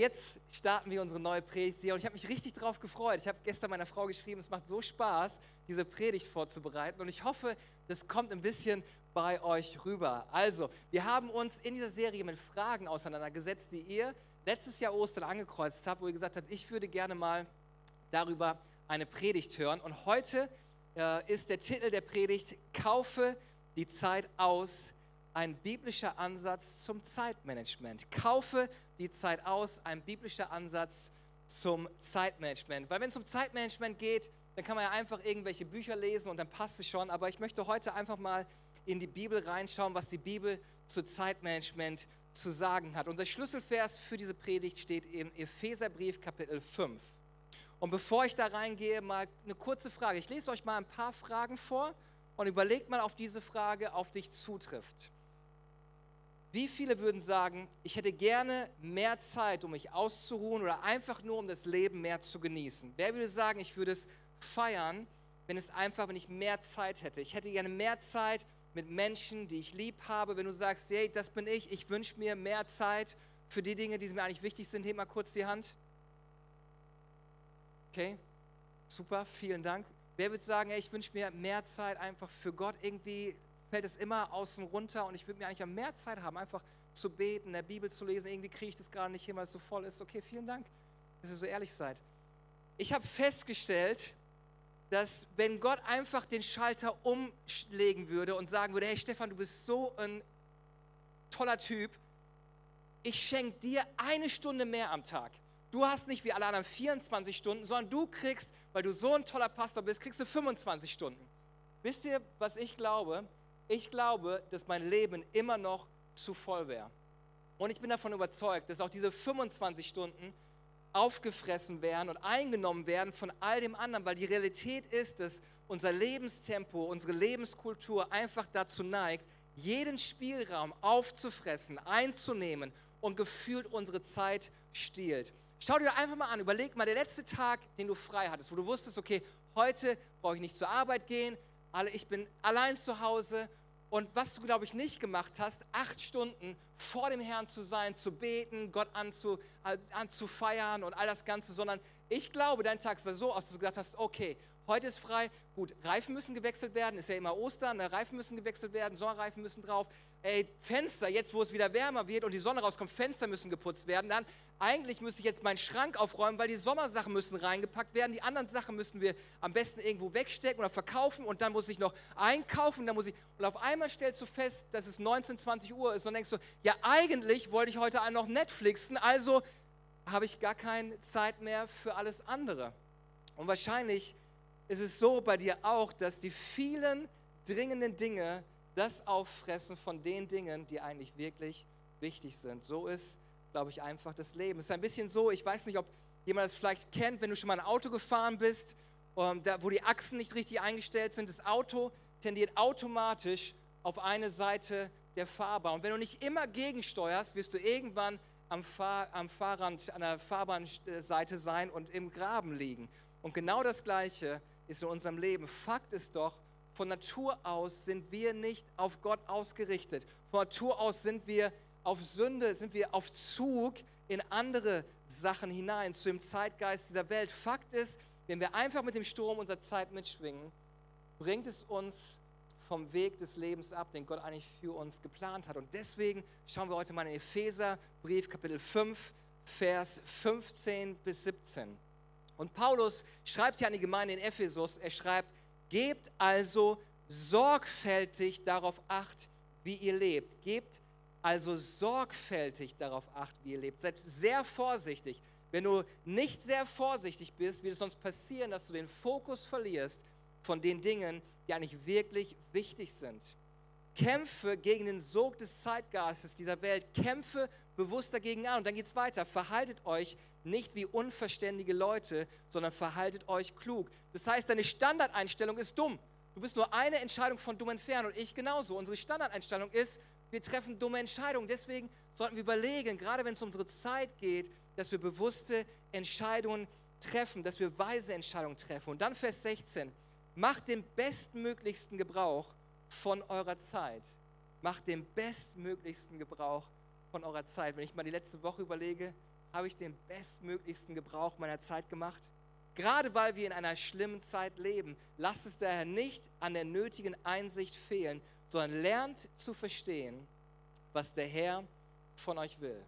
Jetzt starten wir unsere neue Predigtserie und ich habe mich richtig darauf gefreut. Ich habe gestern meiner Frau geschrieben, es macht so Spaß, diese Predigt vorzubereiten und ich hoffe, das kommt ein bisschen bei euch rüber. Also, wir haben uns in dieser Serie mit Fragen auseinandergesetzt, die ihr letztes Jahr Ostern angekreuzt habt, wo ihr gesagt habt, ich würde gerne mal darüber eine Predigt hören. Und heute äh, ist der Titel der Predigt Kaufe die Zeit aus, ein biblischer Ansatz zum Zeitmanagement. Kaufe die Zeit aus, ein biblischer Ansatz zum Zeitmanagement. Weil wenn es um Zeitmanagement geht, dann kann man ja einfach irgendwelche Bücher lesen und dann passt es schon. Aber ich möchte heute einfach mal in die Bibel reinschauen, was die Bibel zu Zeitmanagement zu sagen hat. Unser Schlüsselvers für diese Predigt steht im Epheserbrief Kapitel 5. Und bevor ich da reingehe, mal eine kurze Frage. Ich lese euch mal ein paar Fragen vor und überlegt mal, ob diese Frage auf dich zutrifft. Wie viele würden sagen, ich hätte gerne mehr Zeit, um mich auszuruhen oder einfach nur, um das Leben mehr zu genießen? Wer würde sagen, ich würde es feiern, wenn es einfach, wenn ich mehr Zeit hätte? Ich hätte gerne mehr Zeit mit Menschen, die ich lieb habe. Wenn du sagst, hey, das bin ich, ich wünsche mir mehr Zeit für die Dinge, die mir eigentlich wichtig sind, heb mal kurz die Hand. Okay, super, vielen Dank. Wer würde sagen, hey, ich wünsche mir mehr Zeit einfach für Gott irgendwie fällt es immer außen runter und ich würde mir eigentlich mehr Zeit haben, einfach zu beten, in der Bibel zu lesen. Irgendwie kriege ich das gerade nicht hin, weil es so voll ist. Okay, vielen Dank, dass ihr so ehrlich seid. Ich habe festgestellt, dass wenn Gott einfach den Schalter umlegen würde und sagen würde, hey Stefan, du bist so ein toller Typ, ich schenke dir eine Stunde mehr am Tag. Du hast nicht wie alle anderen 24 Stunden, sondern du kriegst, weil du so ein toller Pastor bist, kriegst du 25 Stunden. Wisst ihr, was ich glaube? Ich glaube, dass mein Leben immer noch zu voll wäre. Und ich bin davon überzeugt, dass auch diese 25 Stunden aufgefressen werden und eingenommen werden von all dem anderen, weil die Realität ist, dass unser Lebenstempo, unsere Lebenskultur einfach dazu neigt, jeden Spielraum aufzufressen, einzunehmen und gefühlt unsere Zeit stiehlt. Schau dir einfach mal an, überleg mal, der letzte Tag, den du frei hattest, wo du wusstest, okay, heute brauche ich nicht zur Arbeit gehen, ich bin allein zu Hause und was du, glaube ich, nicht gemacht hast, acht Stunden vor dem Herrn zu sein, zu beten, Gott äh, anzufeiern und all das Ganze, sondern ich glaube, dein Tag sah so aus, dass du gesagt hast, okay, heute ist frei, gut, Reifen müssen gewechselt werden, ist ja immer Ostern, ne? Reifen müssen gewechselt werden, Sommerreifen müssen drauf, ey, Fenster, jetzt wo es wieder wärmer wird und die Sonne rauskommt, Fenster müssen geputzt werden, dann eigentlich müsste ich jetzt meinen Schrank aufräumen, weil die Sommersachen müssen reingepackt werden, die anderen Sachen müssen wir am besten irgendwo wegstecken oder verkaufen und dann muss ich noch einkaufen, dann muss ich, und auf einmal stellst du fest, dass es 19, 20 Uhr ist und denkst du, ja eigentlich wollte ich heute noch Netflixen, also habe ich gar keine Zeit mehr für alles andere. Und wahrscheinlich ist es so bei dir auch, dass die vielen dringenden Dinge das auffressen von den Dingen, die eigentlich wirklich wichtig sind. So ist, glaube ich, einfach das Leben. Es ist ein bisschen so, ich weiß nicht, ob jemand das vielleicht kennt, wenn du schon mal ein Auto gefahren bist, um, ähm, da, wo die Achsen nicht richtig eingestellt sind. Das Auto tendiert automatisch auf eine Seite der Fahrbahn. Und wenn du nicht immer gegensteuerst, wirst du irgendwann am, Fahr am Fahrrand, an der Fahrbahnseite sein und im Graben liegen. Und genau das Gleiche ist in unserem Leben. Fakt ist doch, von Natur aus sind wir nicht auf Gott ausgerichtet. Von Natur aus sind wir auf Sünde, sind wir auf Zug in andere Sachen hinein, zu dem Zeitgeist dieser Welt. Fakt ist, wenn wir einfach mit dem Sturm unserer Zeit mitschwingen, bringt es uns vom Weg des Lebens ab, den Gott eigentlich für uns geplant hat. Und deswegen schauen wir heute mal in Epheserbrief Kapitel 5, Vers 15 bis 17. Und Paulus schreibt hier an die Gemeinde in Ephesus, er schreibt, Gebt also sorgfältig darauf acht, wie ihr lebt. Gebt also sorgfältig darauf acht, wie ihr lebt. Seid sehr vorsichtig. Wenn du nicht sehr vorsichtig bist, wird es sonst passieren, dass du den Fokus verlierst von den Dingen, die eigentlich wirklich wichtig sind. Kämpfe gegen den Sog des Zeitgeistes dieser Welt. Kämpfe bewusst dagegen an. Und dann geht es weiter. Verhaltet euch nicht wie unverständige Leute, sondern verhaltet euch klug. Das heißt, deine Standardeinstellung ist dumm. Du bist nur eine Entscheidung von dumm entfernt und ich genauso. Unsere Standardeinstellung ist, wir treffen dumme Entscheidungen. Deswegen sollten wir überlegen, gerade wenn es um unsere Zeit geht, dass wir bewusste Entscheidungen treffen, dass wir weise Entscheidungen treffen. Und dann Vers 16, macht den bestmöglichsten Gebrauch von eurer Zeit. Macht den bestmöglichsten Gebrauch von eurer Zeit. Wenn ich mal die letzte Woche überlege, habe ich den bestmöglichsten Gebrauch meiner Zeit gemacht? Gerade weil wir in einer schlimmen Zeit leben, lasst es daher nicht an der nötigen Einsicht fehlen, sondern lernt zu verstehen, was der Herr von euch will.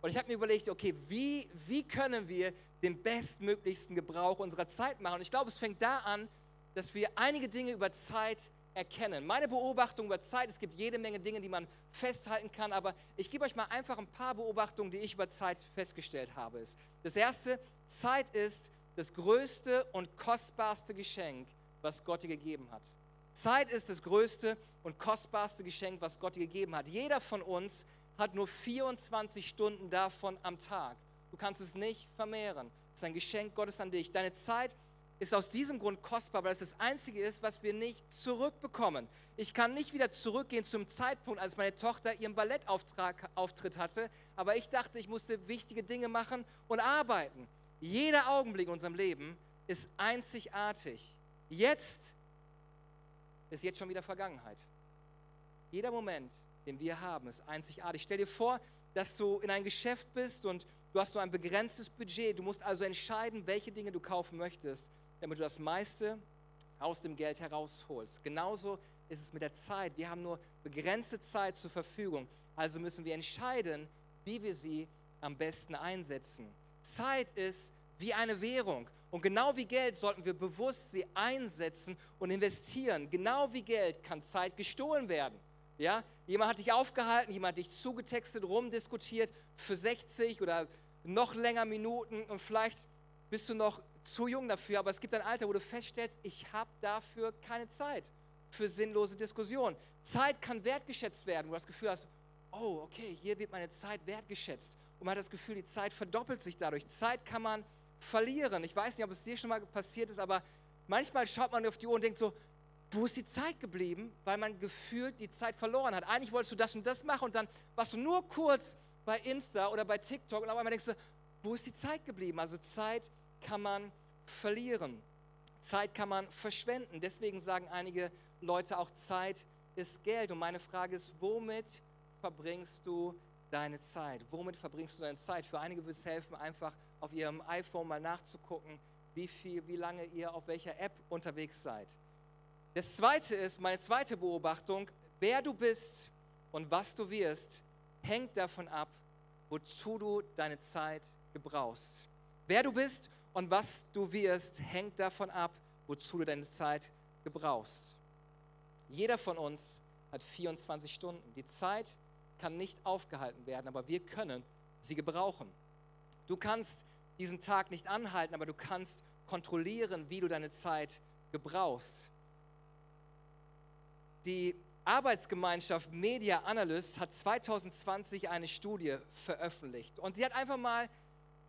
Und ich habe mir überlegt, okay, wie, wie können wir den bestmöglichsten Gebrauch unserer Zeit machen? Und ich glaube, es fängt da an, dass wir einige Dinge über Zeit erkennen. Meine Beobachtung über Zeit, es gibt jede Menge Dinge, die man festhalten kann, aber ich gebe euch mal einfach ein paar Beobachtungen, die ich über Zeit festgestellt habe. Das erste, Zeit ist das größte und kostbarste Geschenk, was Gott dir gegeben hat. Zeit ist das größte und kostbarste Geschenk, was Gott dir gegeben hat. Jeder von uns hat nur 24 Stunden davon am Tag. Du kannst es nicht vermehren. Es ist ein Geschenk Gottes an dich. Deine Zeit ist aus diesem Grund kostbar, weil es das Einzige ist, was wir nicht zurückbekommen. Ich kann nicht wieder zurückgehen zum Zeitpunkt, als meine Tochter ihren Ballettauftritt hatte, aber ich dachte, ich musste wichtige Dinge machen und arbeiten. Jeder Augenblick in unserem Leben ist einzigartig. Jetzt ist jetzt schon wieder Vergangenheit. Jeder Moment, den wir haben, ist einzigartig. Stell dir vor, dass du in ein Geschäft bist und du hast nur ein begrenztes Budget. Du musst also entscheiden, welche Dinge du kaufen möchtest, damit du das meiste aus dem Geld herausholst. Genauso ist es mit der Zeit. Wir haben nur begrenzte Zeit zur Verfügung. Also müssen wir entscheiden, wie wir sie am besten einsetzen. Zeit ist wie eine Währung. Und genau wie Geld sollten wir bewusst sie einsetzen und investieren. Genau wie Geld kann Zeit gestohlen werden. Ja? Jemand hat dich aufgehalten, jemand hat dich zugetextet, rumdiskutiert für 60 oder noch länger Minuten und vielleicht bist du noch zu jung dafür, aber es gibt ein Alter, wo du feststellst, ich habe dafür keine Zeit für sinnlose Diskussionen. Zeit kann wertgeschätzt werden, wo du das Gefühl hast, oh, okay, hier wird meine Zeit wertgeschätzt. Und man hat das Gefühl, die Zeit verdoppelt sich dadurch. Zeit kann man verlieren. Ich weiß nicht, ob es dir schon mal passiert ist, aber manchmal schaut man auf die Uhr und denkt so, wo ist die Zeit geblieben? Weil man gefühlt die Zeit verloren hat. Eigentlich wolltest du das und das machen und dann warst du nur kurz bei Insta oder bei TikTok und auf einmal denkst du, wo ist die Zeit geblieben? Also Zeit kann man verlieren. Zeit kann man verschwenden. Deswegen sagen einige Leute auch, Zeit ist Geld. Und meine Frage ist, womit verbringst du deine Zeit? Womit verbringst du deine Zeit? Für einige würde es helfen, einfach auf ihrem iPhone mal nachzugucken, wie viel, wie lange ihr auf welcher App unterwegs seid. Das zweite ist, meine zweite Beobachtung, wer du bist und was du wirst, hängt davon ab, wozu du deine Zeit gebrauchst. Wer du bist und was du wirst, hängt davon ab, wozu du deine Zeit gebrauchst. Jeder von uns hat 24 Stunden. Die Zeit kann nicht aufgehalten werden, aber wir können sie gebrauchen. Du kannst diesen Tag nicht anhalten, aber du kannst kontrollieren, wie du deine Zeit gebrauchst. Die Arbeitsgemeinschaft Media Analyst hat 2020 eine Studie veröffentlicht und sie hat einfach mal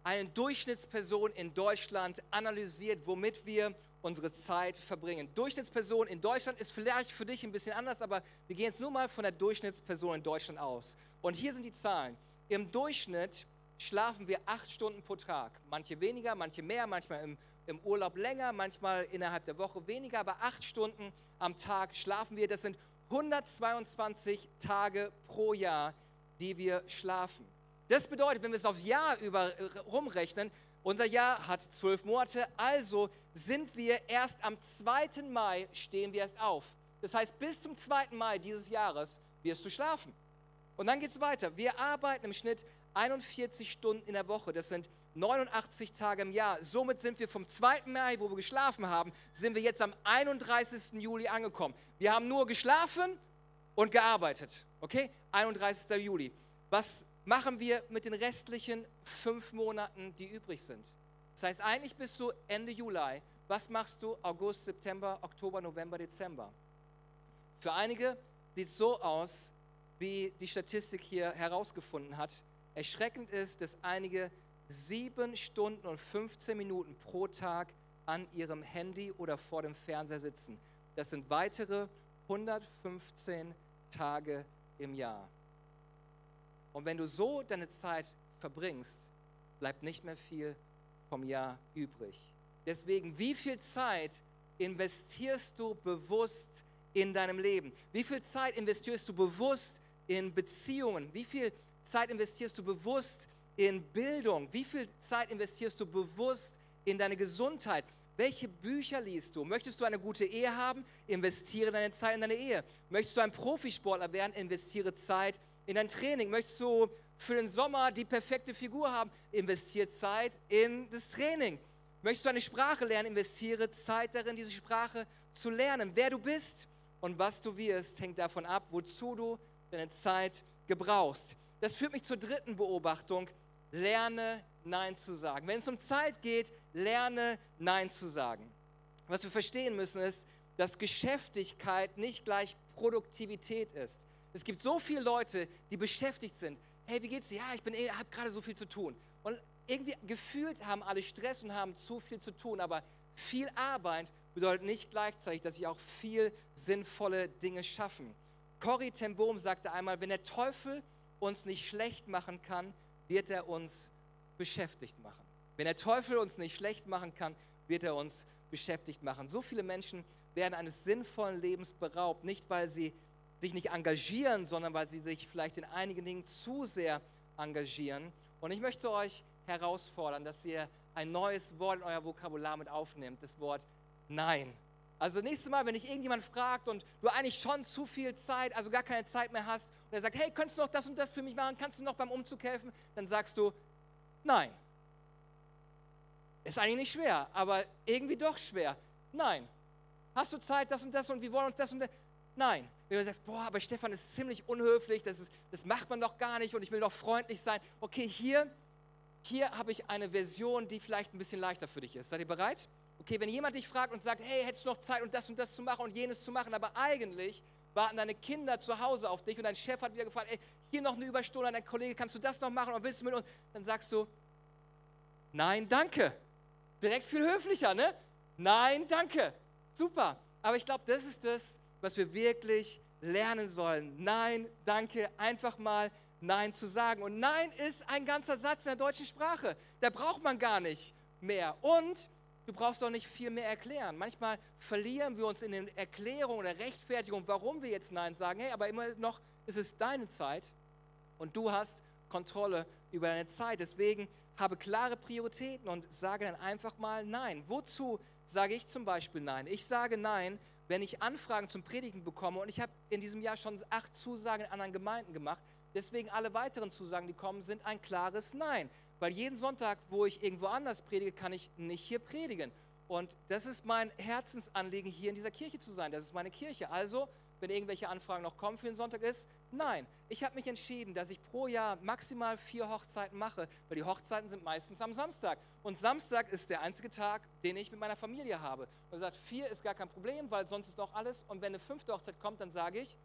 eine Durchschnittsperson in Deutschland analysiert, womit wir unsere Zeit verbringen. Durchschnittsperson in Deutschland ist vielleicht für dich ein bisschen anders, aber wir gehen jetzt nur mal von der Durchschnittsperson in Deutschland aus. Und hier sind die Zahlen. Im Durchschnitt schlafen wir acht Stunden pro Tag. Manche weniger, manche mehr, manchmal im, im Urlaub länger, manchmal innerhalb der Woche weniger, aber acht Stunden am Tag schlafen wir. Das sind 122 Tage pro Jahr, die wir schlafen. Das bedeutet, wenn wir es aufs Jahr über äh, rumrechnen, unser Jahr hat zwölf Monate, also sind wir erst am 2. Mai, stehen wir erst auf. Das heißt, bis zum 2. Mai dieses Jahres wirst du schlafen. Und dann geht es weiter. Wir arbeiten im Schnitt 41 Stunden in der Woche. Das sind 89 Tage im Jahr. Somit sind wir vom 2. Mai, wo wir geschlafen haben, sind wir jetzt am 31. Juli angekommen. Wir haben nur geschlafen und gearbeitet. Okay? 31. Juli. Was machen wir mit den restlichen fünf Monaten, die übrig sind? Das heißt, eigentlich bist du Ende Juli. Was machst du August, September, Oktober, November, Dezember? Für einige sieht es so aus, wie die Statistik hier herausgefunden hat. Erschreckend ist, dass einige sieben Stunden und 15 Minuten pro Tag an ihrem Handy oder vor dem Fernseher sitzen. Das sind weitere 115 Tage im Jahr. Und wenn du so deine Zeit verbringst, bleibt nicht mehr viel vom Jahr übrig. Deswegen, wie viel Zeit investierst du bewusst in deinem Leben? Wie viel Zeit investierst du bewusst in Beziehungen? Wie viel Zeit investierst du bewusst in Bildung? Wie viel Zeit investierst du bewusst in deine Gesundheit? Welche Bücher liest du? Möchtest du eine gute Ehe haben? Investiere deine Zeit in deine Ehe. Möchtest du ein Profisportler werden? Investiere Zeit in dein Training. Möchtest du für den Sommer die perfekte Figur haben? Investiere Zeit in das Training. Möchtest du eine Sprache lernen? Investiere Zeit darin, diese Sprache zu lernen. Wer du bist und was du wirst, hängt davon ab, wozu du deine Zeit gebrauchst. Das führt mich zur dritten Beobachtung. Lerne Nein zu sagen. Wenn es um Zeit geht, lerne Nein zu sagen. Was wir verstehen müssen ist, dass Geschäftigkeit nicht gleich Produktivität ist. Es gibt so viele Leute, die beschäftigt sind. Hey, wie geht's dir? Ja, ich eh, habe gerade so viel zu tun. Und irgendwie gefühlt haben alle Stress und haben zu viel zu tun. Aber viel Arbeit bedeutet nicht gleichzeitig, dass sie auch viel sinnvolle Dinge schaffen. Corrie ten Boom sagte einmal, wenn der Teufel uns nicht schlecht machen kann, wird er uns beschäftigt machen. Wenn der Teufel uns nicht schlecht machen kann, wird er uns beschäftigt machen. So viele Menschen werden eines sinnvollen Lebens beraubt, nicht weil sie sich nicht engagieren, sondern weil sie sich vielleicht in einigen Dingen zu sehr engagieren. Und ich möchte euch herausfordern, dass ihr ein neues Wort in euer Vokabular mit aufnehmt, das Wort Nein. Also nächstes Mal, wenn dich irgendjemand fragt und du eigentlich schon zu viel Zeit, also gar keine Zeit mehr hast, und er sagt, hey, könntest du noch das und das für mich machen, kannst du noch beim Umzug helfen, dann sagst du, nein. Ist eigentlich nicht schwer, aber irgendwie doch schwer. Nein. Hast du Zeit, das und das und wir wollen uns das und das? Nein. Wenn du sagst, boah, aber Stefan ist ziemlich unhöflich, das, ist, das macht man doch gar nicht und ich will doch freundlich sein. Okay, hier, hier habe ich eine Version, die vielleicht ein bisschen leichter für dich ist. Seid ihr bereit? Okay, wenn jemand dich fragt und sagt, hey, hättest du noch Zeit und das und das zu machen und jenes zu machen, aber eigentlich warten deine Kinder zu Hause auf dich und dein Chef hat wieder gefragt, ey, hier noch eine Überstunde, dein Kollege, kannst du das noch machen und willst du mit uns? Dann sagst du, nein, danke. Direkt viel höflicher, ne? Nein, danke. Super. Aber ich glaube, das ist das, was wir wirklich lernen sollen. Nein, danke, einfach mal Nein zu sagen. Und Nein ist ein ganzer Satz in der deutschen Sprache. Da braucht man gar nicht mehr. Und du brauchst doch nicht viel mehr erklären. Manchmal verlieren wir uns in den Erklärungen oder Rechtfertigungen, warum wir jetzt Nein sagen. Hey, aber immer noch ist es deine Zeit und du hast Kontrolle über deine Zeit. Deswegen habe klare Prioritäten und sage dann einfach mal Nein. Wozu sage ich zum Beispiel Nein? Ich sage Nein, wenn ich Anfragen zum Predigen bekomme und ich habe in diesem Jahr schon acht Zusagen in anderen Gemeinden gemacht. Deswegen alle weiteren Zusagen, die kommen, sind ein klares Nein. Weil jeden Sonntag, wo ich irgendwo anders predige, kann ich nicht hier predigen. Und das ist mein Herzensanliegen, hier in dieser Kirche zu sein. Das ist meine Kirche. Also, wenn irgendwelche Anfragen noch kommen für den Sonntag ist, nein. Ich habe mich entschieden, dass ich pro Jahr maximal vier Hochzeiten mache, weil die Hochzeiten sind meistens am Samstag. Und Samstag ist der einzige Tag, den ich mit meiner Familie habe. Und sagt, vier ist gar kein Problem, weil sonst ist noch alles. Und wenn eine fünfte Hochzeit kommt, dann sage ich,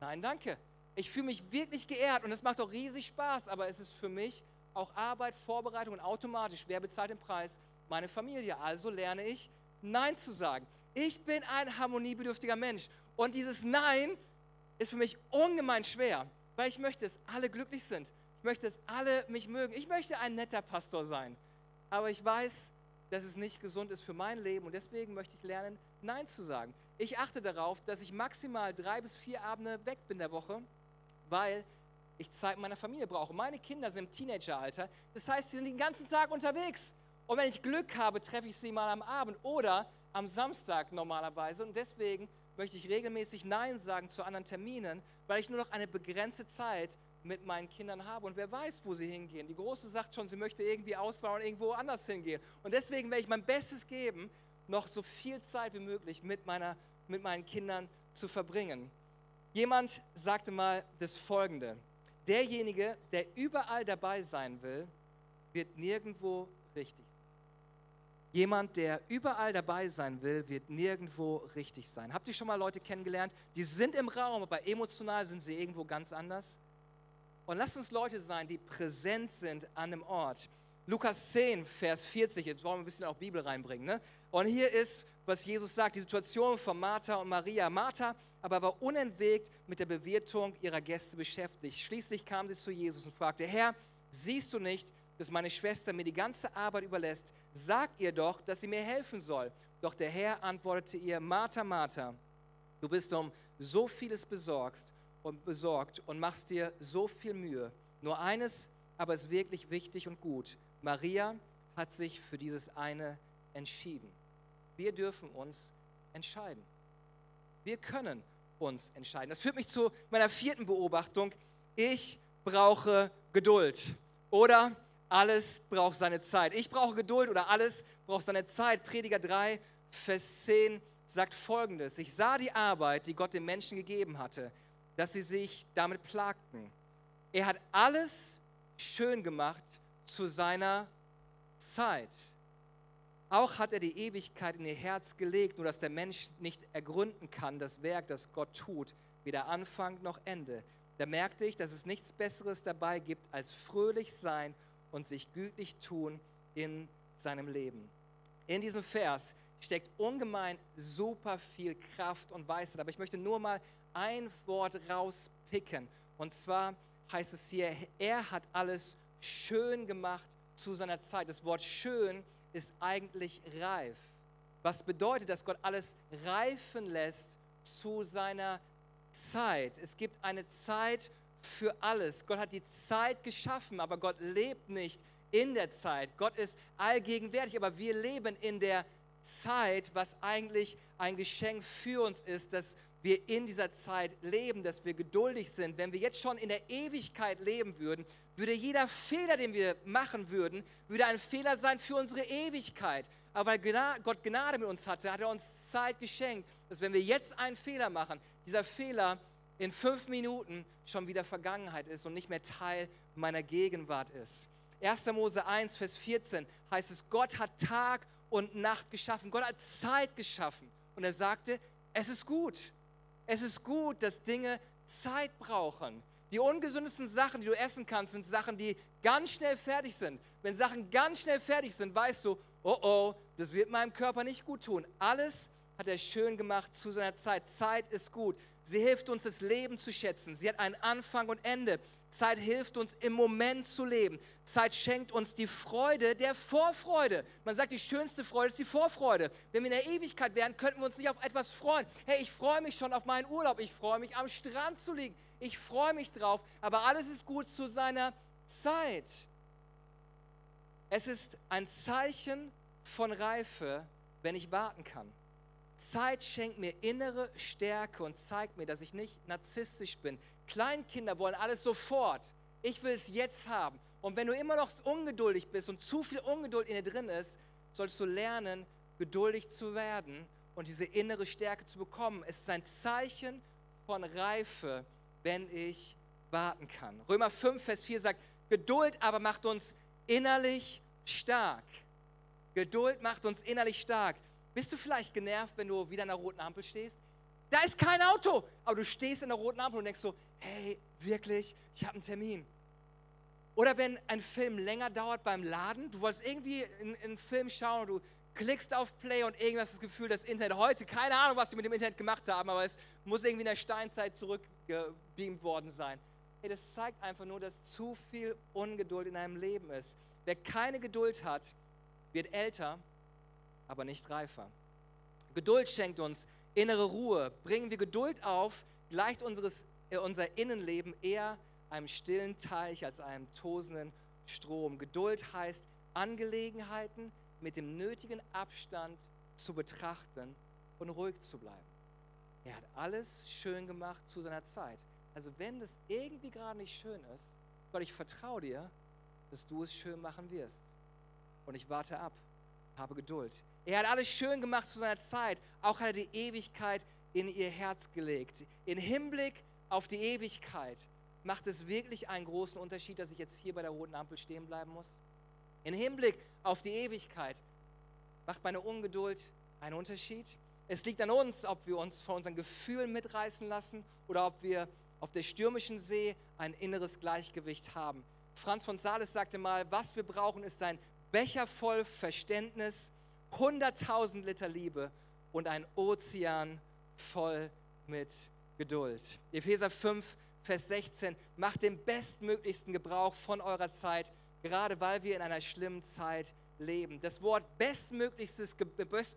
nein, danke. Ich fühle mich wirklich geehrt und es macht auch riesig Spaß, aber es ist für mich auch Arbeit, Vorbereitung und automatisch, wer bezahlt den Preis? Meine Familie. Also lerne ich, Nein zu sagen. Ich bin ein harmoniebedürftiger Mensch und dieses Nein ist für mich ungemein schwer, weil ich möchte, dass alle glücklich sind. Ich möchte, dass alle mich mögen. Ich möchte ein netter Pastor sein. Aber ich weiß, dass es nicht gesund ist für mein Leben und deswegen möchte ich lernen, Nein zu sagen. Ich achte darauf, dass ich maximal drei bis vier Abende weg bin der Woche, weil ich Zeit meiner Familie brauche. Meine Kinder sind im Teenageralter, das heißt, sie sind den ganzen Tag unterwegs. Und wenn ich Glück habe, treffe ich sie mal am Abend oder am Samstag normalerweise. Und deswegen möchte ich regelmäßig Nein sagen zu anderen Terminen, weil ich nur noch eine begrenzte Zeit mit meinen Kindern habe. Und wer weiß, wo sie hingehen. Die Große sagt schon, sie möchte irgendwie auswandern und irgendwo anders hingehen. Und deswegen werde ich mein Bestes geben, noch so viel Zeit wie möglich mit, meiner, mit meinen Kindern zu verbringen. Jemand sagte mal das Folgende. Derjenige, der überall dabei sein will, wird nirgendwo richtig. Jemand, der überall dabei sein will, wird nirgendwo richtig sein. Habt ihr schon mal Leute kennengelernt, die sind im Raum, aber emotional sind sie irgendwo ganz anders? Und lasst uns Leute sein, die präsent sind an einem Ort. Lukas 10, Vers 40, jetzt wollen wir ein bisschen auch Bibel reinbringen. Ne? Und hier ist, was Jesus sagt, die Situation von Martha und Maria. Martha aber war unentwegt mit der Bewirtung ihrer Gäste beschäftigt. Schließlich kam sie zu Jesus und fragte, Herr, siehst du nicht, dass meine Schwester mir die ganze Arbeit überlässt? Sag ihr doch, dass sie mir helfen soll. Doch der Herr antwortete ihr, Martha, Martha, du bist um so vieles besorgt und besorgt und machst dir so viel Mühe. Nur eines aber ist wirklich wichtig und gut. Maria hat sich für dieses eine entschieden. Wir dürfen uns entscheiden. Wir können uns entscheiden. Das führt mich zu meiner vierten Beobachtung. Ich brauche Geduld. Oder alles braucht seine Zeit. Ich brauche Geduld oder alles braucht seine Zeit. Prediger 3, Vers 10 sagt folgendes. Ich sah die Arbeit, die Gott den Menschen gegeben hatte, dass sie sich damit plagten. Er hat alles schön gemacht zu seiner Zeit. Auch hat er die Ewigkeit in ihr Herz gelegt, nur dass der Mensch nicht ergründen kann, das Werk, das Gott tut, weder Anfang noch Ende. Da merkte ich, dass es nichts Besseres dabei gibt, als fröhlich sein und sich gütlich tun in seinem Leben. In diesem Vers steckt ungemein super viel Kraft und Weisheit, aber ich möchte nur mal ein Wort rauspicken. Und zwar heißt es hier, er hat alles schön gemacht zu seiner Zeit. Das Wort schön ist eigentlich reif. Was bedeutet, dass Gott alles reifen lässt zu seiner Zeit? Es gibt eine Zeit für alles. Gott hat die Zeit geschaffen, aber Gott lebt nicht in der Zeit. Gott ist allgegenwärtig, aber wir leben in der Zeit, was eigentlich ein Geschenk für uns ist, dass wir in dieser Zeit leben, dass wir geduldig sind. Wenn wir jetzt schon in der Ewigkeit leben würden, würde jeder Fehler, den wir machen würden, würde ein Fehler sein für unsere Ewigkeit. Aber weil Gott Gnade mit uns hatte, hat er uns Zeit geschenkt, dass wenn wir jetzt einen Fehler machen, dieser Fehler in fünf Minuten schon wieder Vergangenheit ist und nicht mehr Teil meiner Gegenwart ist. 1. Mose 1, Vers 14 heißt es, Gott hat Tag und Nacht geschaffen. Gott hat Zeit geschaffen. Und er sagte, es ist gut. Es ist gut, dass Dinge Zeit brauchen. Die ungesündesten Sachen, die du essen kannst, sind Sachen, die ganz schnell fertig sind. Wenn Sachen ganz schnell fertig sind, weißt du, oh oh, das wird meinem Körper nicht gut tun. Alles hat er schön gemacht zu seiner Zeit. Zeit ist gut. Sie hilft uns, das Leben zu schätzen. Sie hat einen Anfang und Ende. Zeit hilft uns, im Moment zu leben. Zeit schenkt uns die Freude der Vorfreude. Man sagt, die schönste Freude ist die Vorfreude. Wenn wir in der Ewigkeit wären, könnten wir uns nicht auf etwas freuen. Hey, ich freue mich schon auf meinen Urlaub. Ich freue mich, am Strand zu liegen. Ich freue mich drauf. Aber alles ist gut zu seiner Zeit. Es ist ein Zeichen von Reife, wenn ich warten kann. Zeit schenkt mir innere Stärke und zeigt mir, dass ich nicht narzisstisch bin. Kleinkinder wollen alles sofort. Ich will es jetzt haben. Und wenn du immer noch ungeduldig bist und zu viel Ungeduld in dir drin ist, sollst du lernen, geduldig zu werden und diese innere Stärke zu bekommen. Es ist ein Zeichen von Reife, wenn ich warten kann. Römer 5, Vers 4 sagt, Geduld aber macht uns innerlich stark. Geduld macht uns innerlich stark. Bist du vielleicht genervt, wenn du wieder an der roten Ampel stehst? Da ist kein Auto, aber du stehst in der roten Ampel und denkst so, hey, wirklich, ich habe einen Termin. Oder wenn ein Film länger dauert beim Laden, du wolltest irgendwie einen Film schauen und du klickst auf Play und irgendwas das Gefühl, das Internet heute, keine Ahnung, was die mit dem Internet gemacht haben, aber es muss irgendwie in der Steinzeit zurückgebeamt worden sein. Hey, das zeigt einfach nur, dass zu viel Ungeduld in einem Leben ist. Wer keine Geduld hat, wird älter aber nicht reifer. Geduld schenkt uns innere Ruhe. Bringen wir Geduld auf, gleicht unseres, äh, unser Innenleben eher einem stillen Teich als einem tosenden Strom. Geduld heißt, Angelegenheiten mit dem nötigen Abstand zu betrachten und ruhig zu bleiben. Er hat alles schön gemacht zu seiner Zeit. Also wenn das irgendwie gerade nicht schön ist, Gott, ich vertraue dir, dass du es schön machen wirst. Und ich warte ab, habe Geduld. Er hat alles schön gemacht zu seiner Zeit. Auch hat er die Ewigkeit in ihr Herz gelegt. In Hinblick auf die Ewigkeit macht es wirklich einen großen Unterschied, dass ich jetzt hier bei der roten Ampel stehen bleiben muss? In Hinblick auf die Ewigkeit macht meine Ungeduld einen Unterschied? Es liegt an uns, ob wir uns von unseren Gefühlen mitreißen lassen oder ob wir auf der stürmischen See ein inneres Gleichgewicht haben. Franz von Sales sagte mal, was wir brauchen, ist ein Becher voll Verständnis 100.000 Liter Liebe und ein Ozean voll mit Geduld. Epheser 5, Vers 16, macht den bestmöglichsten Gebrauch von eurer Zeit, gerade weil wir in einer schlimmen Zeit leben. Das Wort bestmöglichstes,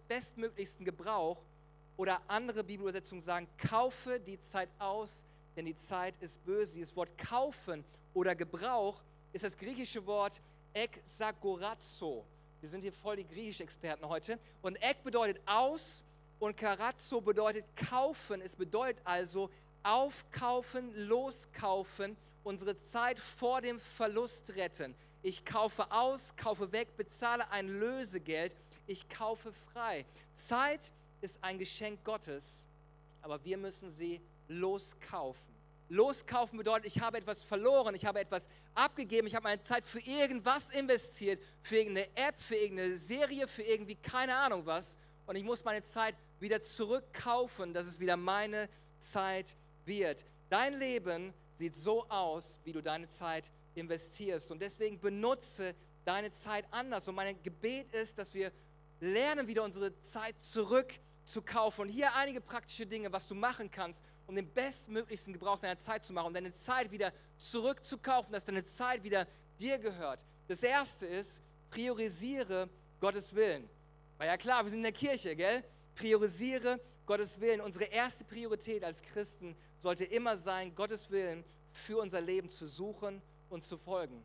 bestmöglichsten Gebrauch oder andere Bibelübersetzungen sagen, kaufe die Zeit aus, denn die Zeit ist böse. Dieses Wort kaufen oder Gebrauch ist das griechische Wort exagorazo. Wir sind hier voll die griechischen Experten heute. Und ek bedeutet aus und karazzo bedeutet kaufen. Es bedeutet also aufkaufen, loskaufen, unsere Zeit vor dem Verlust retten. Ich kaufe aus, kaufe weg, bezahle ein Lösegeld. Ich kaufe frei. Zeit ist ein Geschenk Gottes, aber wir müssen sie loskaufen. Loskaufen bedeutet, ich habe etwas verloren, ich habe etwas abgegeben, ich habe meine Zeit für irgendwas investiert, für irgendeine App, für irgendeine Serie, für irgendwie keine Ahnung was. Und ich muss meine Zeit wieder zurückkaufen, dass es wieder meine Zeit wird. Dein Leben sieht so aus, wie du deine Zeit investierst. Und deswegen benutze deine Zeit anders. Und mein Gebet ist, dass wir lernen, wieder unsere Zeit zurückzukaufen. Und hier einige praktische Dinge, was du machen kannst, um den bestmöglichsten Gebrauch deiner Zeit zu machen, um deine Zeit wieder zurückzukaufen, dass deine Zeit wieder dir gehört. Das erste ist, priorisiere Gottes Willen. War ja klar, wir sind in der Kirche, gell? Priorisiere Gottes Willen. Unsere erste Priorität als Christen sollte immer sein, Gottes Willen für unser Leben zu suchen und zu folgen.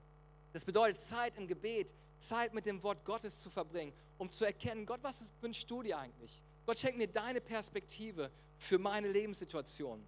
Das bedeutet Zeit im Gebet, Zeit mit dem Wort Gottes zu verbringen, um zu erkennen, Gott, was wünschst du dir eigentlich? Gott schenkt mir deine Perspektive für meine Lebenssituation.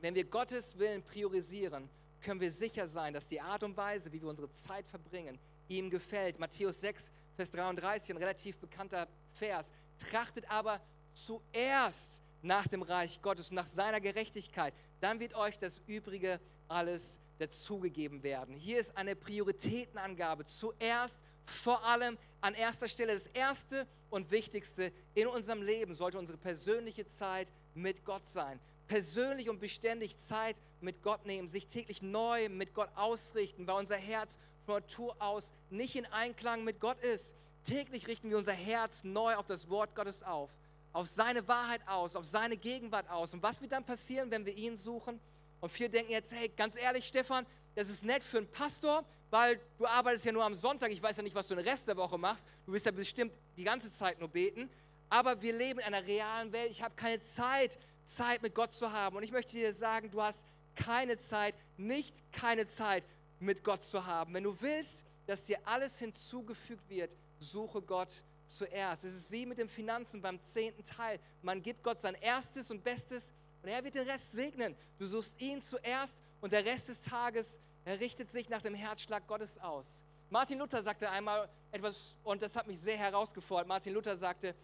Wenn wir Gottes Willen priorisieren, können wir sicher sein, dass die Art und Weise, wie wir unsere Zeit verbringen, ihm gefällt. Matthäus 6, Vers 33, ein relativ bekannter Vers. Trachtet aber zuerst nach dem Reich Gottes nach seiner Gerechtigkeit. Dann wird euch das Übrige alles dazugegeben werden. Hier ist eine Prioritätenangabe. Zuerst, vor allem an erster Stelle. Das Erste und Wichtigste in unserem Leben sollte unsere persönliche Zeit mit Gott sein. Persönlich und beständig Zeit mit Gott nehmen, sich täglich neu mit Gott ausrichten, weil unser Herz von Natur aus nicht in Einklang mit Gott ist. Täglich richten wir unser Herz neu auf das Wort Gottes auf, auf seine Wahrheit aus, auf seine Gegenwart aus. Und was wird dann passieren, wenn wir ihn suchen? Und viele denken jetzt, hey, ganz ehrlich, Stefan, das ist nett für einen Pastor, weil du arbeitest ja nur am Sonntag. Ich weiß ja nicht, was du den Rest der Woche machst. Du wirst ja bestimmt die ganze Zeit nur beten. Aber wir leben in einer realen Welt. Ich habe keine Zeit, Zeit mit Gott zu haben. Und ich möchte dir sagen, du hast keine Zeit, nicht keine Zeit mit Gott zu haben. Wenn du willst, dass dir alles hinzugefügt wird, suche Gott zuerst. Es ist wie mit den Finanzen beim zehnten Teil. Man gibt Gott sein erstes und bestes und er wird den Rest segnen. Du suchst ihn zuerst und der Rest des Tages er richtet sich nach dem Herzschlag Gottes aus. Martin Luther sagte einmal etwas, und das hat mich sehr herausgefordert. Martin Luther sagte,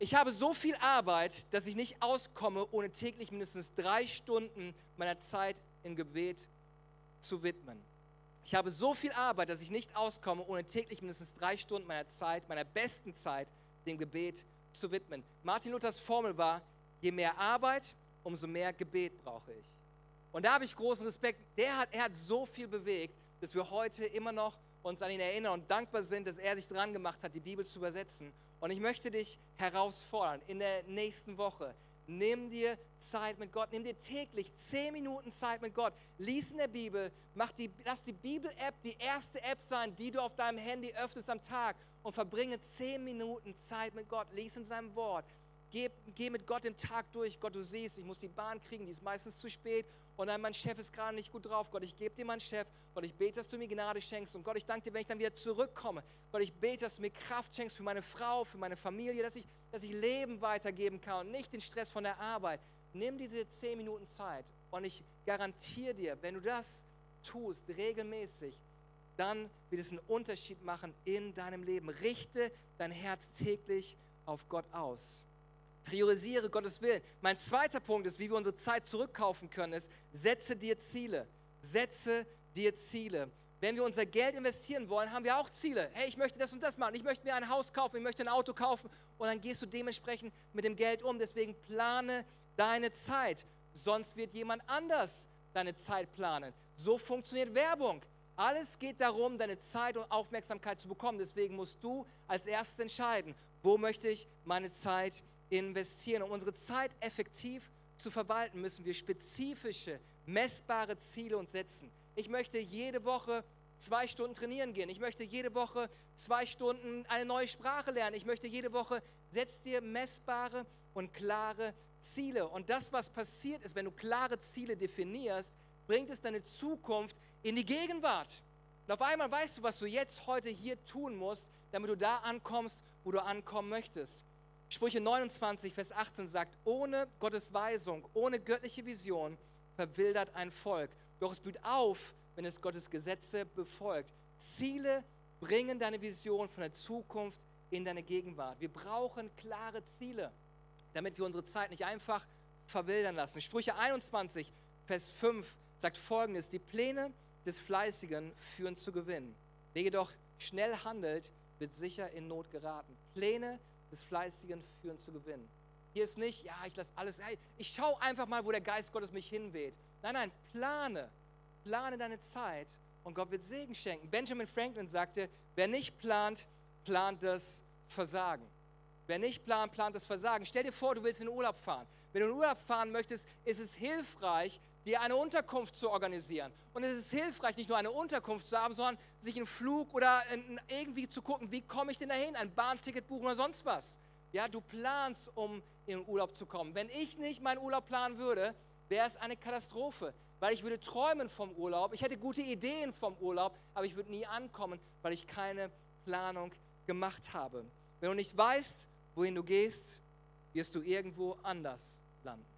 ich habe so viel Arbeit, dass ich nicht auskomme, ohne täglich mindestens drei Stunden meiner Zeit in Gebet zu widmen. Ich habe so viel Arbeit, dass ich nicht auskomme, ohne täglich mindestens drei Stunden meiner Zeit, meiner besten Zeit, dem Gebet zu widmen. Martin Luthers Formel war, je mehr Arbeit, umso mehr Gebet brauche ich. Und da habe ich großen Respekt. Der hat, er hat so viel bewegt, dass wir heute immer noch uns an ihn erinnern und dankbar sind, dass er sich dran gemacht hat, die Bibel zu übersetzen. Und ich möchte dich herausfordern, in der nächsten Woche, nimm dir Zeit mit Gott, nimm dir täglich zehn Minuten Zeit mit Gott, lies in der Bibel, mach die, lass die Bibel-App die erste App sein, die du auf deinem Handy öffnest am Tag und verbringe zehn Minuten Zeit mit Gott, lies in seinem Wort, geh, geh mit Gott den Tag durch. Gott, du siehst, ich muss die Bahn kriegen, die ist meistens zu spät. Und dann mein Chef ist gerade nicht gut drauf. Gott, ich gebe dir meinen Chef. Gott, ich bete, dass du mir Gnade schenkst. Und Gott, ich danke dir, wenn ich dann wieder zurückkomme. Gott, ich bete, dass du mir Kraft schenkst für meine Frau, für meine Familie, dass ich, dass ich Leben weitergeben kann und nicht den Stress von der Arbeit. Nimm diese zehn Minuten Zeit. Und ich garantiere dir, wenn du das tust, regelmäßig, dann wird es einen Unterschied machen in deinem Leben. Richte dein Herz täglich auf Gott aus. Priorisiere Gottes Willen. Mein zweiter Punkt ist, wie wir unsere Zeit zurückkaufen können, ist, setze dir Ziele. Setze dir Ziele. Wenn wir unser Geld investieren wollen, haben wir auch Ziele. Hey, ich möchte das und das machen. Ich möchte mir ein Haus kaufen, ich möchte ein Auto kaufen. Und dann gehst du dementsprechend mit dem Geld um. Deswegen plane deine Zeit. Sonst wird jemand anders deine Zeit planen. So funktioniert Werbung. Alles geht darum, deine Zeit und Aufmerksamkeit zu bekommen. Deswegen musst du als erstes entscheiden, wo möchte ich meine Zeit investieren investieren. Um unsere Zeit effektiv zu verwalten, müssen wir spezifische, messbare Ziele uns setzen. Ich möchte jede Woche zwei Stunden trainieren gehen. Ich möchte jede Woche zwei Stunden eine neue Sprache lernen. Ich möchte jede Woche, setz dir messbare und klare Ziele. Und das, was passiert ist, wenn du klare Ziele definierst, bringt es deine Zukunft in die Gegenwart. Und auf einmal weißt du, was du jetzt heute hier tun musst, damit du da ankommst, wo du ankommen möchtest. Sprüche 29, Vers 18 sagt, ohne Gottes Weisung, ohne göttliche Vision verwildert ein Volk. Doch es blüht auf, wenn es Gottes Gesetze befolgt. Ziele bringen deine Vision von der Zukunft in deine Gegenwart. Wir brauchen klare Ziele, damit wir unsere Zeit nicht einfach verwildern lassen. Sprüche 21, Vers 5 sagt folgendes: Die Pläne des Fleißigen führen zu Gewinn. Wer jedoch schnell handelt, wird sicher in Not geraten. Pläne des Fleißigen führen zu Gewinn. Hier ist nicht, ja, ich lasse alles, hey, ich schaue einfach mal, wo der Geist Gottes mich hinweht. Nein, nein, plane, plane deine Zeit und Gott wird Segen schenken. Benjamin Franklin sagte, wer nicht plant, plant das Versagen. Wer nicht plant, plant das Versagen. Stell dir vor, du willst in den Urlaub fahren. Wenn du in den Urlaub fahren möchtest, ist es hilfreich, dir eine Unterkunft zu organisieren. Und es ist hilfreich, nicht nur eine Unterkunft zu haben, sondern sich einen Flug oder irgendwie zu gucken, wie komme ich denn dahin, ein Bahnticket buchen oder sonst was. Ja, du planst, um in den Urlaub zu kommen. Wenn ich nicht meinen Urlaub planen würde, wäre es eine Katastrophe, weil ich würde träumen vom Urlaub, ich hätte gute Ideen vom Urlaub, aber ich würde nie ankommen, weil ich keine Planung gemacht habe. Wenn du nicht weißt, wohin du gehst, wirst du irgendwo anders landen.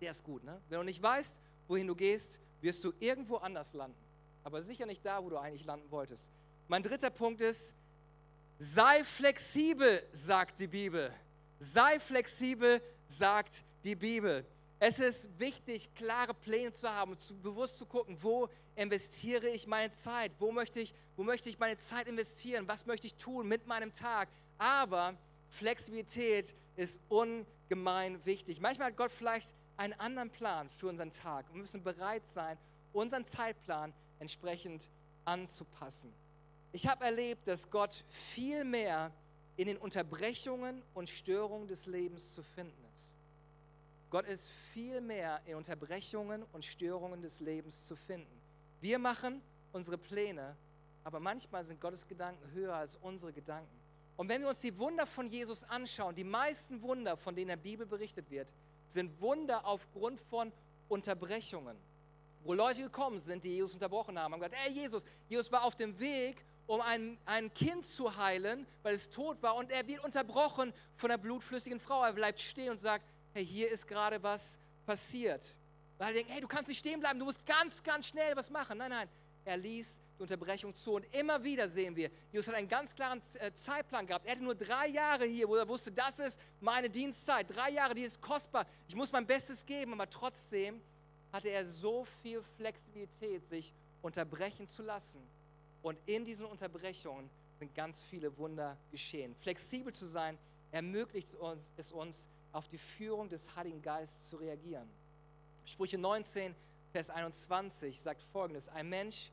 Der ist gut, ne? Wenn du nicht weißt, wohin du gehst, wirst du irgendwo anders landen. Aber sicher nicht da, wo du eigentlich landen wolltest. Mein dritter Punkt ist, sei flexibel, sagt die Bibel. Sei flexibel, sagt die Bibel. Es ist wichtig, klare Pläne zu haben, zu, bewusst zu gucken, wo investiere ich meine Zeit, wo möchte ich, wo möchte ich meine Zeit investieren, was möchte ich tun mit meinem Tag. Aber Flexibilität ist ungemein wichtig. Manchmal hat Gott vielleicht einen anderen Plan für unseren Tag wir müssen bereit sein, unseren Zeitplan entsprechend anzupassen. Ich habe erlebt, dass Gott viel mehr in den Unterbrechungen und Störungen des Lebens zu finden ist. Gott ist viel mehr in Unterbrechungen und Störungen des Lebens zu finden. Wir machen unsere Pläne, aber manchmal sind Gottes Gedanken höher als unsere Gedanken. Und wenn wir uns die Wunder von Jesus anschauen, die meisten Wunder, von denen in der Bibel berichtet wird, sind Wunder aufgrund von Unterbrechungen. Wo Leute gekommen sind, die Jesus unterbrochen haben, haben gesagt, ey Jesus, Jesus war auf dem Weg, um ein, ein Kind zu heilen, weil es tot war und er wird unterbrochen von der blutflüssigen Frau. Er bleibt stehen und sagt, hey, hier ist gerade was passiert. Weil er denkt, hey, du kannst nicht stehen bleiben, du musst ganz, ganz schnell was machen. Nein, nein, er ließ die Unterbrechung zu. Und immer wieder sehen wir, Jesus hat einen ganz klaren äh, Zeitplan gehabt. Er hatte nur drei Jahre hier, wo er wusste, das ist meine Dienstzeit. Drei Jahre, die ist kostbar. Ich muss mein Bestes geben, aber trotzdem hatte er so viel Flexibilität, sich unterbrechen zu lassen. Und in diesen Unterbrechungen sind ganz viele Wunder geschehen. Flexibel zu sein ermöglicht uns, es uns, auf die Führung des Heiligen Geistes zu reagieren. Sprüche 19, Vers 21 sagt folgendes: Ein Mensch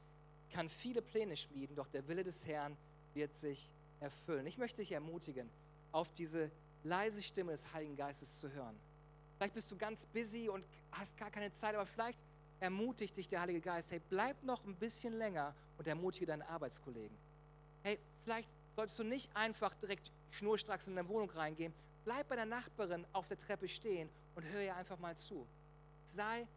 kann viele Pläne schmieden, doch der Wille des Herrn wird sich erfüllen. Ich möchte dich ermutigen, auf diese leise Stimme des Heiligen Geistes zu hören. Vielleicht bist du ganz busy und hast gar keine Zeit, aber vielleicht ermutigt dich der Heilige Geist, hey, bleib noch ein bisschen länger und ermutige deine Arbeitskollegen. Hey, vielleicht solltest du nicht einfach direkt schnurstracks in deine Wohnung reingehen. Bleib bei der Nachbarin auf der Treppe stehen und hör ihr einfach mal zu. Sei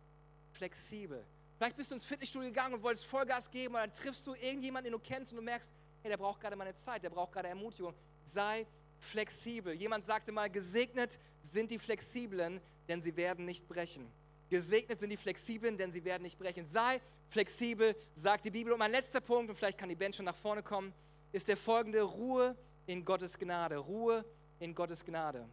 flexibel. Vielleicht bist du ins Fitnessstudio gegangen und wolltest Vollgas geben und dann triffst du irgendjemanden, den du kennst und du merkst, hey, der braucht gerade meine Zeit, der braucht gerade Ermutigung. Sei flexibel. Jemand sagte mal, gesegnet sind die Flexiblen, denn sie werden nicht brechen. Gesegnet sind die Flexiblen, denn sie werden nicht brechen. Sei flexibel, sagt die Bibel. Und mein letzter Punkt, und vielleicht kann die Band schon nach vorne kommen, ist der folgende: Ruhe in Gottes Gnade. Ruhe in Gottes Gnade.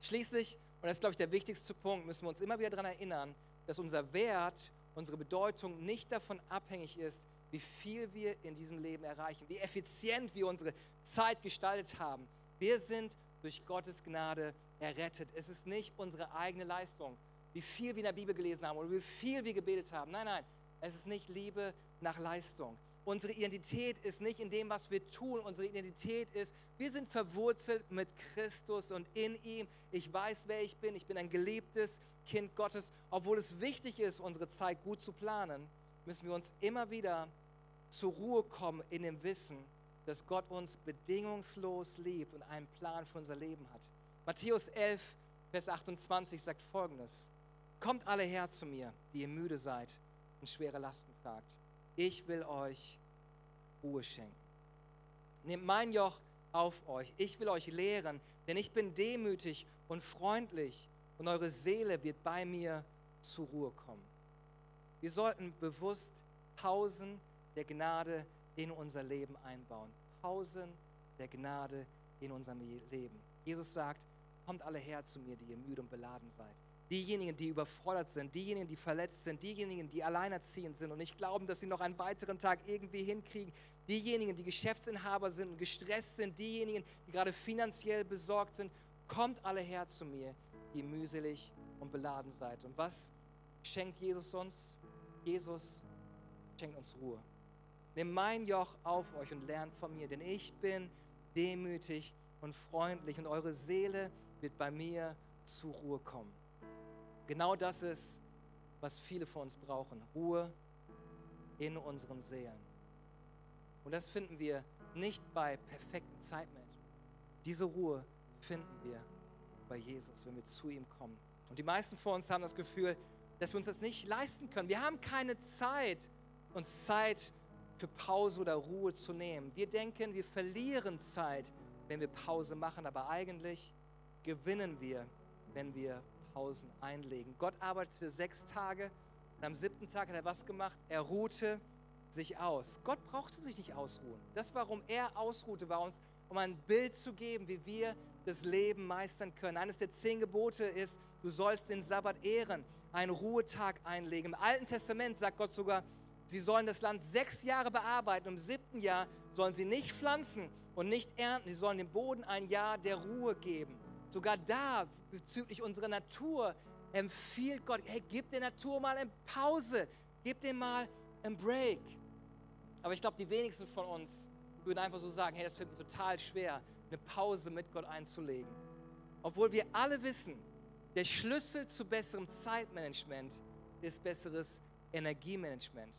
Schließlich, und das ist, glaube ich, der wichtigste Punkt, müssen wir uns immer wieder daran erinnern, dass unser Wert, unsere Bedeutung nicht davon abhängig ist, wie viel wir in diesem Leben erreichen, wie effizient wir unsere Zeit gestaltet haben. Wir sind durch Gottes Gnade errettet. Es ist nicht unsere eigene Leistung, wie viel wir in der Bibel gelesen haben oder wie viel wir gebetet haben. Nein, nein, es ist nicht Liebe nach Leistung. Unsere Identität ist nicht in dem, was wir tun. Unsere Identität ist, wir sind verwurzelt mit Christus und in ihm. Ich weiß, wer ich bin. Ich bin ein geliebtes Kind Gottes. Obwohl es wichtig ist, unsere Zeit gut zu planen, müssen wir uns immer wieder zur Ruhe kommen in dem Wissen, dass Gott uns bedingungslos liebt und einen Plan für unser Leben hat. Matthäus 11, Vers 28 sagt folgendes. Kommt alle her zu mir, die ihr müde seid und schwere Lasten tragt Ich will euch Ruhe schenken. Nehmt mein Joch auf euch. Ich will euch lehren, denn ich bin demütig und freundlich und eure Seele wird bei mir zur Ruhe kommen. Wir sollten bewusst Pausen der Gnade in unser Leben einbauen. Pausen der Gnade in unserem Leben. Jesus sagt, kommt alle her zu mir, die ihr müde und beladen seid. Diejenigen, die überfordert sind, diejenigen, die verletzt sind, diejenigen, die alleinerziehend sind und nicht glauben, dass sie noch einen weiteren Tag irgendwie hinkriegen, diejenigen, die Geschäftsinhaber sind und gestresst sind, diejenigen, die gerade finanziell besorgt sind, kommt alle her zu mir, die mühselig und beladen seid. Und was schenkt Jesus uns? Jesus schenkt uns Ruhe. Nehmt mein Joch auf euch und lernt von mir, denn ich bin demütig und freundlich und eure Seele wird bei mir zur Ruhe kommen. Genau das ist, was viele von uns brauchen. Ruhe in unseren Seelen. Und das finden wir nicht bei perfekten Zeitmanagement. Diese Ruhe finden wir bei Jesus, wenn wir zu ihm kommen. Und die meisten von uns haben das Gefühl, dass wir uns das nicht leisten können. Wir haben keine Zeit, uns Zeit für Pause oder Ruhe zu nehmen. Wir denken, wir verlieren Zeit, wenn wir Pause machen, aber eigentlich gewinnen wir, wenn wir Pausen einlegen. Gott arbeitete sechs Tage und am siebten Tag hat er was gemacht? Er ruhte sich aus. Gott brauchte sich nicht ausruhen. Das, warum er ausruhte, war uns, um ein Bild zu geben, wie wir das Leben meistern können. Eines der zehn Gebote ist, du sollst den Sabbat ehren, einen Ruhetag einlegen. Im Alten Testament sagt Gott sogar, sie sollen das Land sechs Jahre bearbeiten. Im siebten Jahr sollen sie nicht pflanzen und nicht ernten. Sie sollen dem Boden ein Jahr der Ruhe geben. Sogar da, bezüglich unserer Natur, empfiehlt Gott, hey, gib der Natur mal eine Pause, gib dem mal einen Break. Aber ich glaube, die wenigsten von uns würden einfach so sagen, hey, das fällt mir total schwer, eine Pause mit Gott einzulegen. Obwohl wir alle wissen, der Schlüssel zu besserem Zeitmanagement ist besseres Energiemanagement.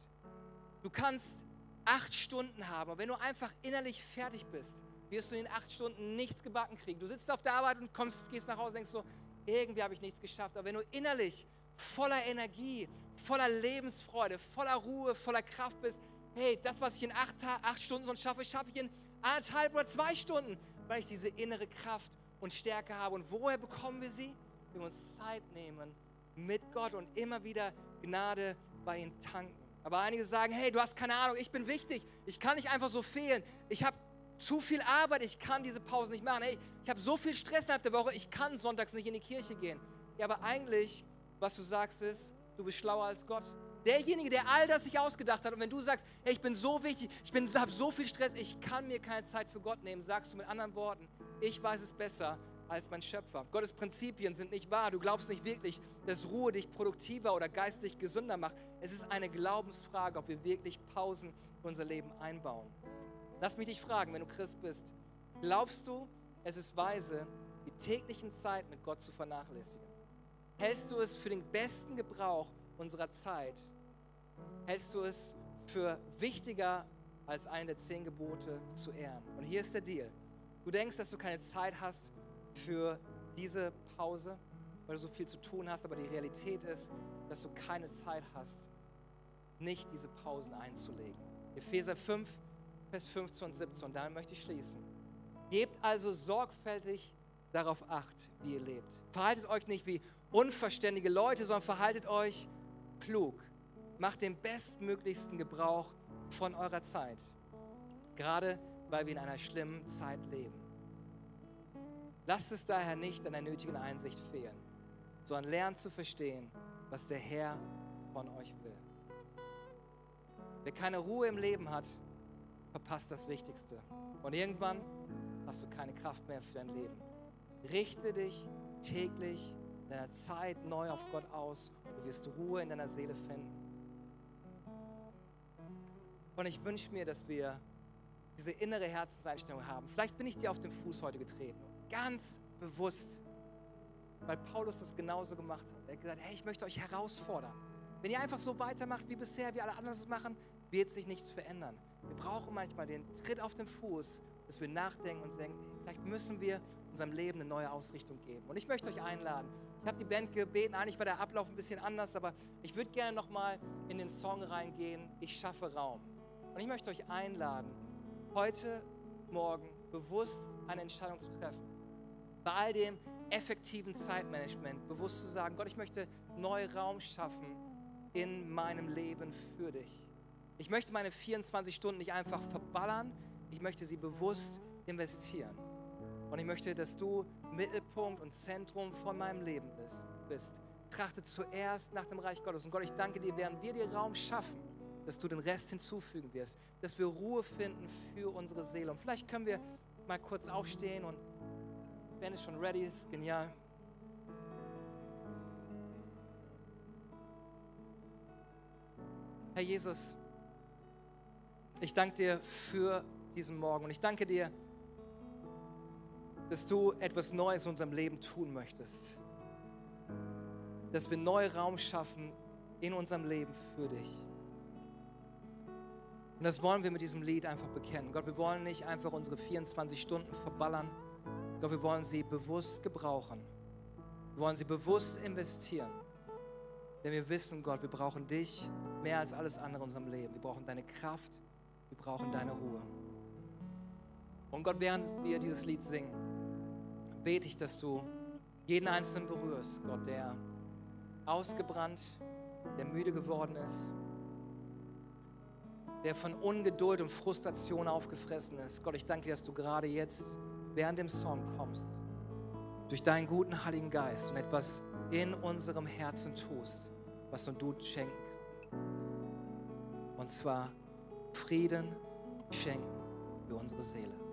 Du kannst acht Stunden haben, aber wenn du einfach innerlich fertig bist, wirst du in den acht Stunden nichts gebacken kriegen. Du sitzt auf der Arbeit und kommst, gehst nach Hause und denkst so, irgendwie habe ich nichts geschafft. Aber wenn du innerlich voller Energie, voller Lebensfreude, voller Ruhe, voller Kraft bist, hey, das, was ich in acht, acht Stunden sonst schaffe, schaffe ich in anderthalb oder zwei Stunden weil ich diese innere Kraft und Stärke habe. Und woher bekommen wir sie? Wir uns Zeit nehmen mit Gott und immer wieder Gnade bei ihm tanken. Aber einige sagen, hey, du hast keine Ahnung, ich bin wichtig, ich kann nicht einfach so fehlen, ich habe zu viel Arbeit, ich kann diese Pause nicht machen. Hey, ich habe so viel Stress innerhalb der Woche, ich kann sonntags nicht in die Kirche gehen. Ja, aber eigentlich, was du sagst, ist, du bist schlauer als Gott. Derjenige, der all das sich ausgedacht hat. Und wenn du sagst, hey, ich bin so wichtig, ich habe so viel Stress, ich kann mir keine Zeit für Gott nehmen, sagst du mit anderen Worten, ich weiß es besser als mein Schöpfer. Gottes Prinzipien sind nicht wahr. Du glaubst nicht wirklich, dass Ruhe dich produktiver oder geistig gesünder macht. Es ist eine Glaubensfrage, ob wir wirklich Pausen in unser Leben einbauen. Lass mich dich fragen, wenn du Christ bist, glaubst du, es ist weise, die täglichen Zeit mit Gott zu vernachlässigen? Hältst du es für den besten Gebrauch unserer Zeit, hältst du es für wichtiger, als eine der zehn Gebote zu ehren. Und hier ist der Deal. Du denkst, dass du keine Zeit hast für diese Pause, weil du so viel zu tun hast, aber die Realität ist, dass du keine Zeit hast, nicht diese Pausen einzulegen. Epheser 5, Vers 15 und 17, und damit möchte ich schließen. Gebt also sorgfältig darauf acht, wie ihr lebt. Verhaltet euch nicht wie unverständige Leute, sondern verhaltet euch klug. Macht den bestmöglichsten Gebrauch von eurer Zeit. Gerade weil wir in einer schlimmen Zeit leben. Lasst es daher nicht an der nötigen Einsicht fehlen, sondern lernt zu verstehen, was der Herr von euch will. Wer keine Ruhe im Leben hat, verpasst das Wichtigste. Und irgendwann hast du keine Kraft mehr für dein Leben. Richte dich täglich in deiner Zeit neu auf Gott aus Du wirst Ruhe in deiner Seele finden. Und ich wünsche mir, dass wir diese innere Herzenseinstellung haben. Vielleicht bin ich dir auf den Fuß heute getreten. Ganz bewusst. Weil Paulus das genauso gemacht hat. Er hat gesagt, hey, ich möchte euch herausfordern. Wenn ihr einfach so weitermacht wie bisher, wie alle anderen es machen, wird sich nichts verändern. Wir brauchen manchmal den Tritt auf den Fuß, dass wir nachdenken und denken, vielleicht müssen wir unserem Leben eine neue Ausrichtung geben. Und ich möchte euch einladen, Ich habe die Band gebeten, eigentlich war der Ablauf ein bisschen anders, aber ich würde gerne nochmal in den Song reingehen, ich schaffe Raum. Und ich möchte euch einladen, heute Morgen bewusst eine Entscheidung zu treffen. Bei all dem effektiven Zeitmanagement bewusst zu sagen, Gott, ich möchte neu Raum schaffen in meinem Leben für dich. Ich möchte meine 24 Stunden nicht einfach verballern, ich möchte sie bewusst investieren. Und ich möchte, dass du Mittelpunkt und Zentrum von meinem Leben bist. Trachte zuerst nach dem Reich Gottes. Und Gott, ich danke dir, während wir dir Raum schaffen, dass du den Rest hinzufügen wirst, dass wir Ruhe finden für unsere Seele. Und vielleicht können wir mal kurz aufstehen und wenn es schon ready ist, genial. Herr Jesus, ich danke dir für diesen Morgen und ich danke dir, dass du etwas Neues in unserem Leben tun möchtest. Dass wir neuen Raum schaffen in unserem Leben für dich. Und das wollen wir mit diesem Lied einfach bekennen. Gott, wir wollen nicht einfach unsere 24 Stunden verballern. Gott, wir wollen sie bewusst gebrauchen. Wir wollen sie bewusst investieren. Denn wir wissen, Gott, wir brauchen dich mehr als alles andere in unserem Leben. Wir brauchen deine Kraft, wir brauchen deine Ruhe. Und Gott, während wir dieses Lied singen, bete ich, dass du jeden Einzelnen berührst, Gott, der ausgebrannt, der müde geworden ist, der von Ungeduld und Frustration aufgefressen ist. Gott, ich danke dir, dass du gerade jetzt während dem Song kommst, durch deinen guten Heiligen Geist und etwas in unserem Herzen tust, was nur du schenken Und zwar Frieden schenken für unsere Seele.